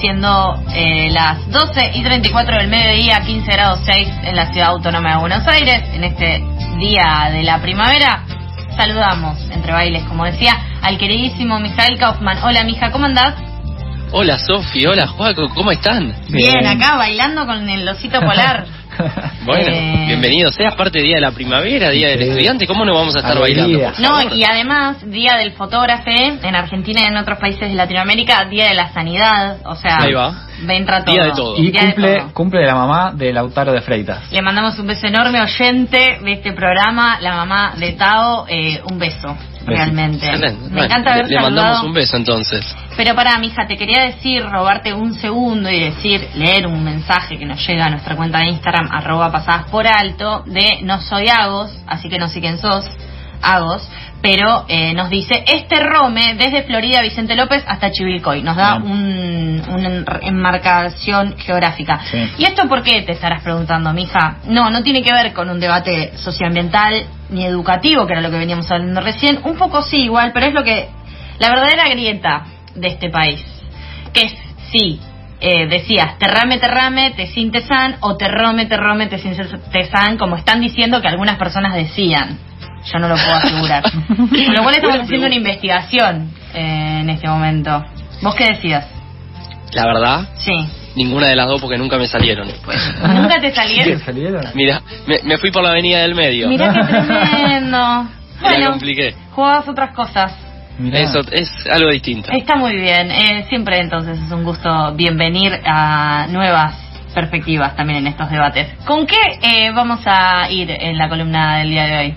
siendo eh, las 12 y 34 del mediodía, 15 grados 6 en la ciudad autónoma de Buenos Aires, en este día de la primavera, saludamos entre bailes, como decía, al queridísimo Mijael Kaufman. Hola, mija, ¿cómo andás? Hola, Sofi, hola, Juaco, ¿cómo están? Bien, acá bailando con el osito polar. Bueno, Eh, bienvenido. Seas parte día de la primavera, día del estudiante, ¿cómo no vamos a estar Alegría. bailando? por No, y además, Día del Fotógrafo en Argentina y en otros países de Latinoamérica, Día de la Sanidad, o sea, Ahí va. entra todo. Día de todo. Y Día de cumple, todo. cumple la mamá de Lautaro de Freitas. Le mandamos un beso enorme, oyente de este programa, la mamá de Tao, eh, un beso, realmente. Excelente. Me encanta haber le, mandamos un beso entonces. Pero para, mija, te quería decir, robarte un segundo y decir, leer un mensaje que nos llega a nuestra cuenta de Instagram, arroba pasadas por alto, de no soy Agos, así que no sé quién sos, Agos, pero eh, nos dice, este Rome, desde Florida, Vicente López, hasta Chivilcoy, nos da un, una enmarcación geográfica. Sí. ¿Y esto por qué te estarás preguntando, mija? No, no tiene que ver con un debate socioambiental ni educativo, que era lo que veníamos hablando recién, un poco sí igual, pero es lo que, la verdadera grieta de este país, que es, sí, eh, decías, terrame, terrame, te sin tesan, o terrome, terrome, te sin tesan, como están diciendo que algunas personas decían. Yo no lo puedo asegurar. Con lo cual estamos haciendo una investigación eh, en este momento. ¿Vos qué decías? La verdad, Sí. Ninguna de las dos porque nunca me salieron. ¿Nunca te ¿Qué salieron? salieron? Mira, me, me fui por la avenida del medio. Mirá qué tremendo. La Bueno, compliqué. jugabas otras cosas. Mirá. Eso es algo distinto. Está muy bien. Eh, siempre entonces es un gusto bienvenir a nuevas perspectivas también en estos debates. ¿Con qué eh, vamos a ir en la columna del día de hoy?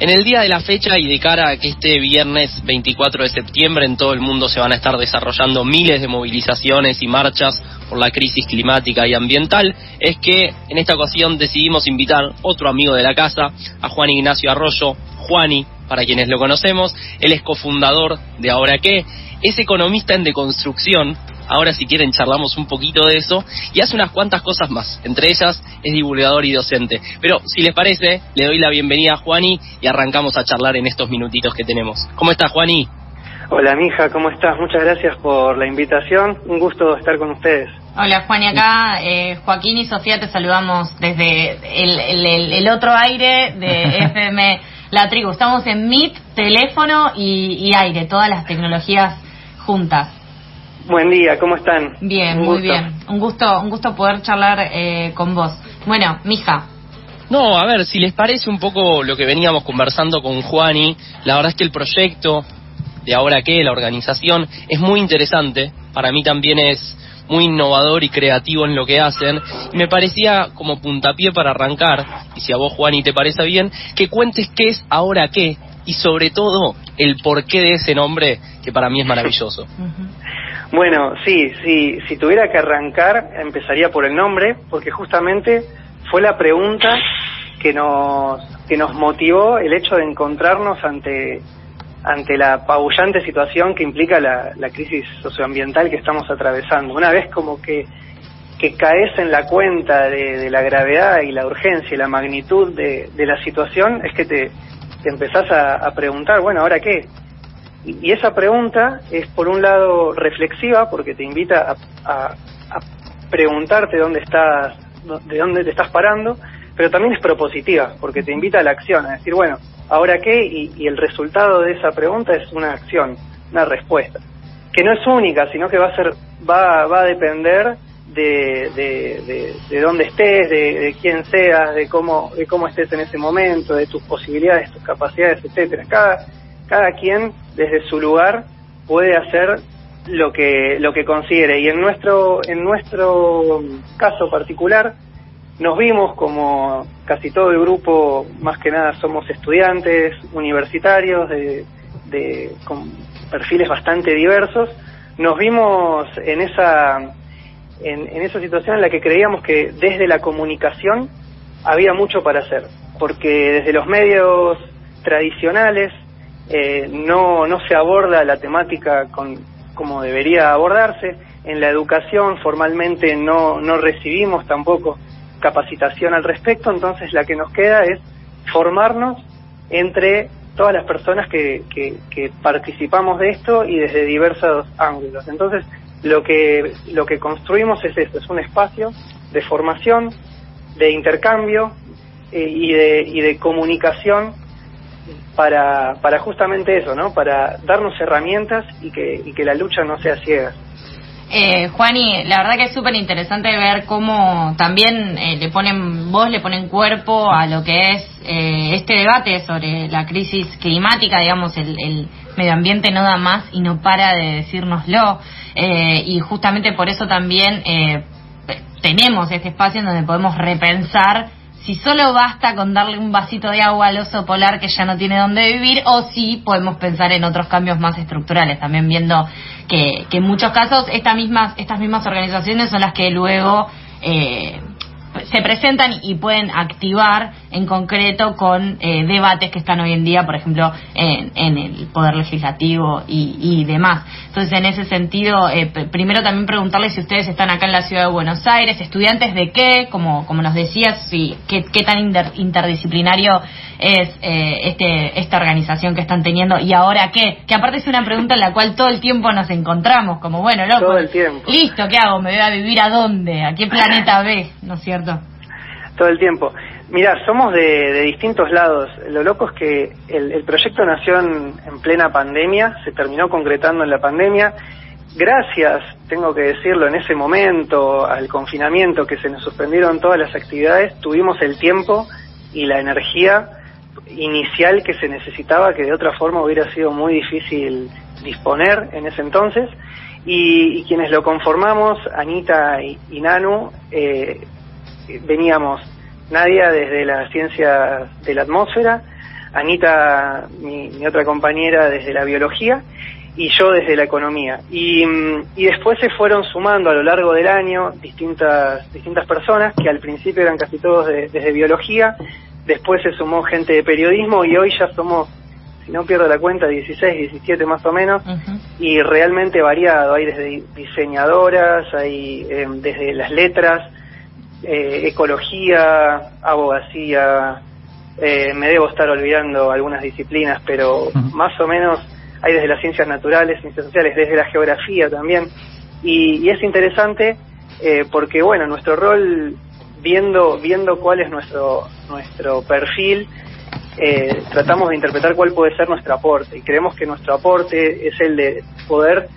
En el día de la fecha y de cara a que este viernes 24 de septiembre en todo el mundo se van a estar desarrollando miles de movilizaciones y marchas por la crisis climática y ambiental, es que en esta ocasión decidimos invitar otro amigo de la casa, a Juan Ignacio Arroyo, Juani, para quienes lo conocemos, él es cofundador de Ahora qué, es economista en deconstrucción, ahora si quieren charlamos un poquito de eso, y hace unas cuantas cosas más, entre ellas es divulgador y docente. Pero si les parece, le doy la bienvenida a Juani y arrancamos a charlar en estos minutitos que tenemos. ¿Cómo estás, Juani? Hola, mija, ¿cómo estás? Muchas gracias por la invitación. Un gusto estar con ustedes. Hola Juan y acá eh, Joaquín y Sofía te saludamos desde el, el- el- el otro aire de FM La Tribu. Estamos en Meet, teléfono y, y aire, todas las tecnologías juntas. Buen día, ¿cómo están? Bien, Un muy gusto. bien. Un gusto, un gusto poder charlar eh, con vos. Bueno, mija, No, a ver, si les parece un poco lo que veníamos conversando con Juani, la verdad es que el proyecto de ahora qué, la organización, es muy interesante. Para mí también es muy innovador y creativo en lo que hacen. Y me parecía como puntapié para arrancar, y si a vos, Juani, te parece bien, que cuentes qué es ahora qué, y sobre todo el porqué de ese nombre, que para mí es maravilloso. Bueno, sí, sí, si tuviera que arrancar, empezaría por el nombre, porque justamente fue la pregunta que nos, que nos motivó el hecho de encontrarnos ante, ante la apabullante situación que implica la, la crisis socioambiental que estamos atravesando. Una vez como que, que caes en la cuenta de, de la gravedad y la urgencia y la magnitud de, de la situación, es que te, te empezás a, a preguntar, bueno, ¿ahora qué? Y esa pregunta es, por un lado, reflexiva, porque te invita a, a- preguntarte dónde estás, de dónde te estás parando, pero también es propositiva, porque te invita a la acción, a decir, bueno, ¿ahora qué? Y, y el resultado de esa pregunta es una acción, una respuesta, que no es única, sino que va a ser, va, va a depender de, de, de, de dónde estés, de, de quién seas, de cómo, de cómo estés en ese momento, de tus posibilidades, tus capacidades, etcétera. Cada, cada quien desde su lugar puede hacer lo que lo que considere. Y en nuestro en nuestro caso particular nos vimos como casi todo el grupo más que nada somos estudiantes universitarios de, de con perfiles bastante diversos nos vimos en esa en, en esa situación en la que creíamos que desde la comunicación había mucho para hacer porque desde los medios tradicionales eh, no, no se aborda la temática con, como debería abordarse. En la educación formalmente no, no recibimos tampoco capacitación al respecto, entonces la que nos queda es formarnos entre todas las personas que, que, participamos de esto y desde diversos ángulos. Entonces, lo que, lo que construimos es esto, es un espacio de formación, de intercambio eh, y, de, y de comunicación para, para justamente eso, ¿no? Para darnos herramientas y que, y que la lucha no sea ciega. Eh, Juani, la verdad que es súper interesante ver cómo también eh, le ponen vos le ponen cuerpo a lo que es eh, este debate sobre la crisis climática, digamos, el, el, medio ambiente no da más y no para de decírnoslo. Eh, y justamente por eso también eh, tenemos este espacio en donde podemos repensar si solo basta con darle un vasito de agua al oso polar que ya no tiene dónde vivir o si podemos pensar en otros cambios más estructurales, también viendo que, que en muchos casos estas mismas, estas mismas organizaciones son las que luego eh, se presentan y pueden activar en concreto con eh, debates que están hoy en día, por ejemplo, en, en el Poder Legislativo y, y, demás. Entonces, en ese sentido, eh, primero también preguntarles si ustedes están acá en la ciudad de Buenos Aires, estudiantes de qué, como, como nos decías, si, qué, qué tan interdisciplinario es eh, este, esta organización que están teniendo y ahora qué, que aparte es una pregunta en la cual todo el tiempo nos encontramos, como bueno, loco, todo el tiempo. listo, ¿qué hago? ¿Me voy a vivir a dónde? ¿A qué planeta B? ¿No es cierto? Todo el tiempo. Mira, somos de, distintos lados. Lo loco es que el, proyecto nació en, en, plena pandemia, se terminó concretando en la pandemia. Gracias, tengo que decirlo, en ese momento, al confinamiento, que se nos suspendieron todas las actividades, tuvimos el tiempo y la energía inicial que se necesitaba, que de otra forma hubiera sido muy difícil disponer en ese entonces. Y, y quienes lo conformamos, Anita y, y Nanu, eh, veníamos Nadia desde la ciencia de la atmósfera, Anita, mi, mi, otra compañera, desde la biología y yo desde la economía. Y, y, después se fueron sumando a lo largo del año distintas, distintas personas que al principio eran casi todos de, desde biología, después se sumó gente de periodismo y hoy ya somos, si no pierdo la cuenta, 16, 17 más o menos, uh -huh. y realmente variado. Hay desde diseñadoras, hay eh, desde las letras, eh, ecología, abogacía, eh, me debo estar olvidando algunas disciplinas, pero uh -huh. más o menos hay desde las ciencias naturales, ciencias sociales, desde la geografía también. Y, y es interesante eh, porque, bueno, nuestro rol, viendo, viendo cuál es nuestro, nuestro perfil, eh, tratamos de interpretar cuál puede ser nuestro aporte. Y creemos que nuestro aporte es el de poder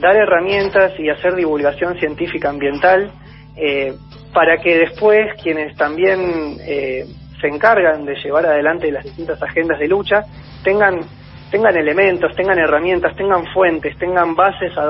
dar herramientas y hacer divulgación científica ambiental eh, para que después quienes también eh, se encargan de llevar adelante las distintas agendas de lucha tengan tengan elementos, tengan herramientas, tengan fuentes, tengan bases a donde